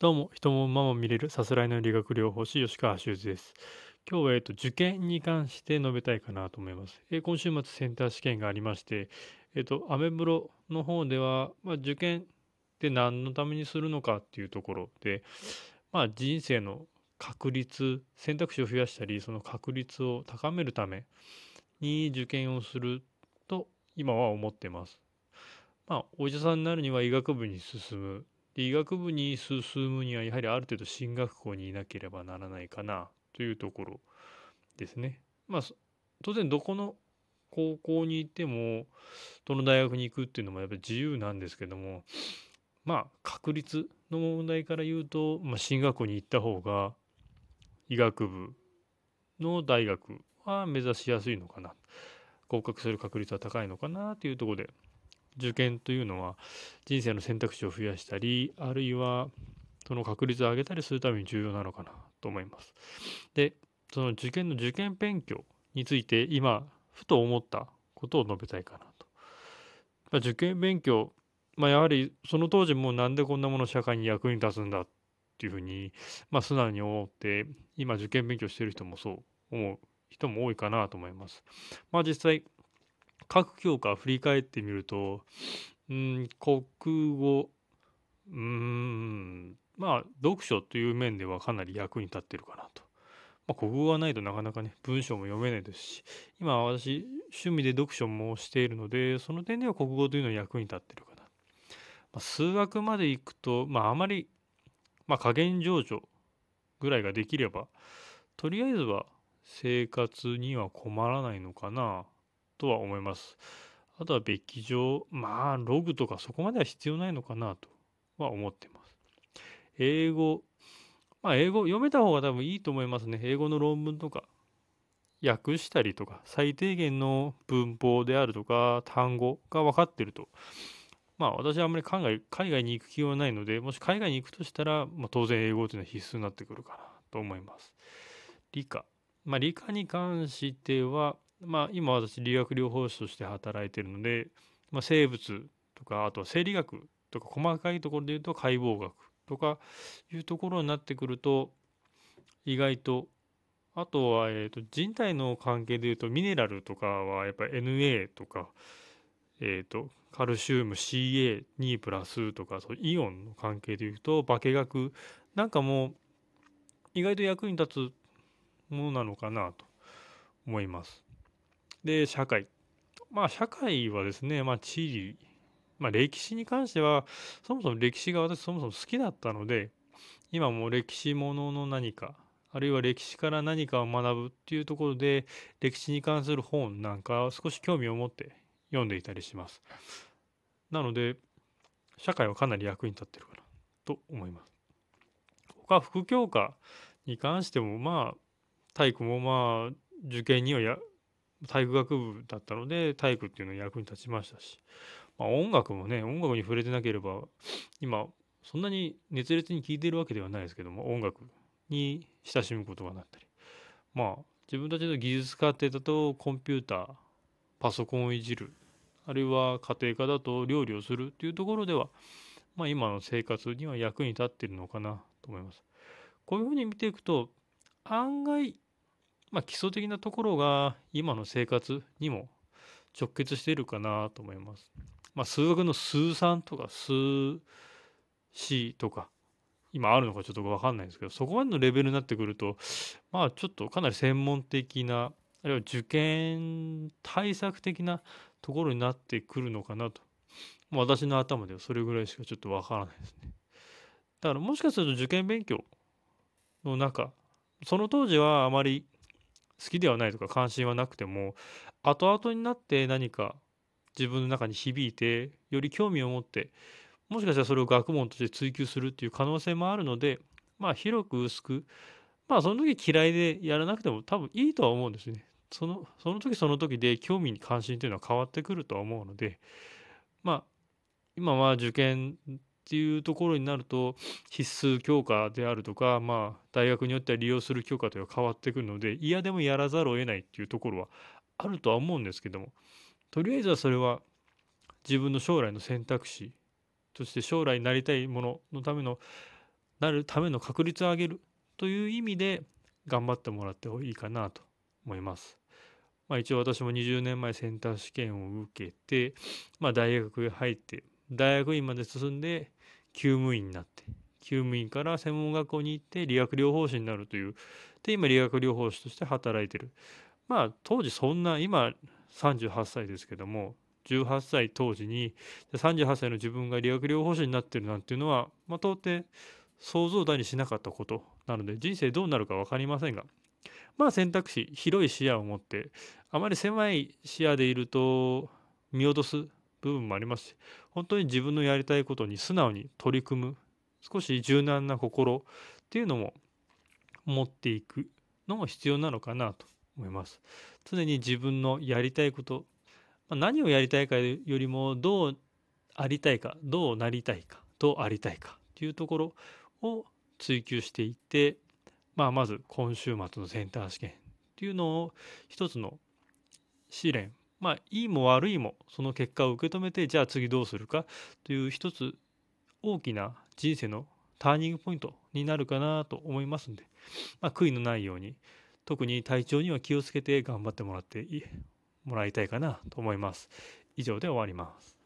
どうも、人も馬も見れるさすらいの理学療法士、吉川修司です。今日は、えっと、受験に関して述べたいかなと思います。え今週末センター試験がありまして、えっと、アメブロの方では、まあ、受験って何のためにするのかっていうところで、まあ、人生の確率、選択肢を増やしたり、その確率を高めるために受験をすると今は思ってます。まあ、お医者さんになるには医学部に進むで医学部に進むにはやはりある程度進学校にいなければならないかなというところですね。まあ当然どこの高校に行ってもどの大学に行くっていうのもやっぱり自由なんですけどもまあ確率の問題から言うと、まあ、進学校に行った方が医学部の大学は目指しやすいのかな合格する確率は高いのかなというところで受験というのは人生の選択肢を増やしたりあるいはその確率を上げたりするために重要なのかなと思います。でその受験の受験勉強について今ふと思ったことを述べたいかなと。ま、受験勉強、まあ、やはりその当時もなんでこんなもの社会に役に立つんだっていうふうに、まあ、素直に思って今受験勉強してる人もそう思う人も多いかなと思います。まあ実際各教科振り返ってみると、うん、国語、うん、まあ、読書という面ではかなり役に立ってるかなと。まあ、国語がないとなかなかね、文章も読めないですし、今私、趣味で読書もしているので、その点では国語というのは役に立ってるかな。まあ、数学まで行くと、まあ、あまり、まあ、加減上場ぐらいができれば、とりあえずは生活には困らないのかなとは思います。あとは別記上、まあ、ログとかそこまでは必要ないのかなとは思ってます。英語、まあ、英語読めた方が多分いいと思いますね。英語の論文とか、訳したりとか、最低限の文法であるとか、単語が分かってると。まあ、私はあんまり海外海外に行く気はないので、もし海外に行くとしたら、まあ、当然英語というのは必須になってくるかなと思います。理科。まあ、理科に関しては、まあ、今私理学療法士として働いてるので、まあ、生物とかあとは生理学とか細かいところで言うと解剖学とかいうところになってくると意外とあとは、えー、と人体の関係で言うとミネラルとかはやっぱり NA とか、えー、とカルシウム CA2 プラスとかそうイオンの関係で言うと化学なんかも意外と役に立つものなのかなと思います。で、社会。まあ、社会はですね、まあ、地理、まあ、歴史に関しては、そもそも歴史が私そもそも好きだったので、今も歴史ものの何か、あるいは歴史から何かを学ぶっていうところで、歴史に関する本なんか少し興味を持って読んでいたりします。なので、社会はかなり役に立ってるかなと思います。他副教科に関してもまあ体育もまあ受験にはや体育学部だったので体育っていうのは役に立ちましたし、まあ、音楽もね音楽に触れてなければ今そんなに熱烈に聴いてるわけではないですけども音楽に親しむことがなったりまあ自分たちの技術家庭だとコンピューターパソコンをいじるあるいは家庭科だと料理をするっていうところでは、まあ、今の生活には役に立ってるのかなと思います。こういうふうに見ていくと案外まあ、基礎的なところが今の生活にも直結しているかなと思います。まあ、数学の数3とか数4とか今あるのかちょっと分かんないんですけどそこまでのレベルになってくるとまあちょっとかなり専門的なあるいは受験対策的なところになってくるのかなと私の頭ではそれぐらいしかちょっと分からないですね。だからもしかすると受験勉強の中その当時はあまり好きではないとか関心はなくても後々になって何か自分の中に響いてより興味を持ってもしかしたらそれを学問として追求するっていう可能性もあるのでまあ広く薄くまあその時嫌いでやらなくても多分いいとは思うんですね。そのその時その時で興味に関心っていうのは変わってくるとは思うのでまあ今は受験っていうところになると必須教科であるとかまあ大学によっては利用する教科というのは変わってくるので嫌でもやらざるを得ないっていうところはあるとは思うんですけどもとりあえずはそれは自分の将来の選択肢として将来になりたいもののためのなるための確率を上げるという意味で頑張ってもらってもいいかなと思います。まあ、一応私も20年前センター試験を受けて、まあ、大学へ入って大学院まで進んで厩務員になって厩務員から専門学校に行って理学療法士になるという。で今理学療法士として働いてる。まあ当時そんな今38歳ですけども18歳当時に38歳の自分が理学療法士になってるなんていうのは、まあ、到底想像だにしなかったことなので人生どうなるか分かりませんがまあ選択肢広い視野を持ってあまり狭い視野でいると見落とす部分もありますし本当に自分のやりたいことに素直に取り組む少し柔軟な心っていうのも持っていくのも必要なのかなと思います。常に自分のやりたいこと、ま何をやりたいかよりもどうありたいかどうなりたいかどうありたいかっていうところを追求していって、まあ、まず今週末のセンター試験っていうのを一つの試練まあいいも悪いもその結果を受け止めてじゃあ次どうするかという一つ大きな人生のターニングポイントになるかなと思いますんで、まあ、悔いのないように特に体調には気をつけて頑張ってもらってもらいたいかなと思います。以上で終わります。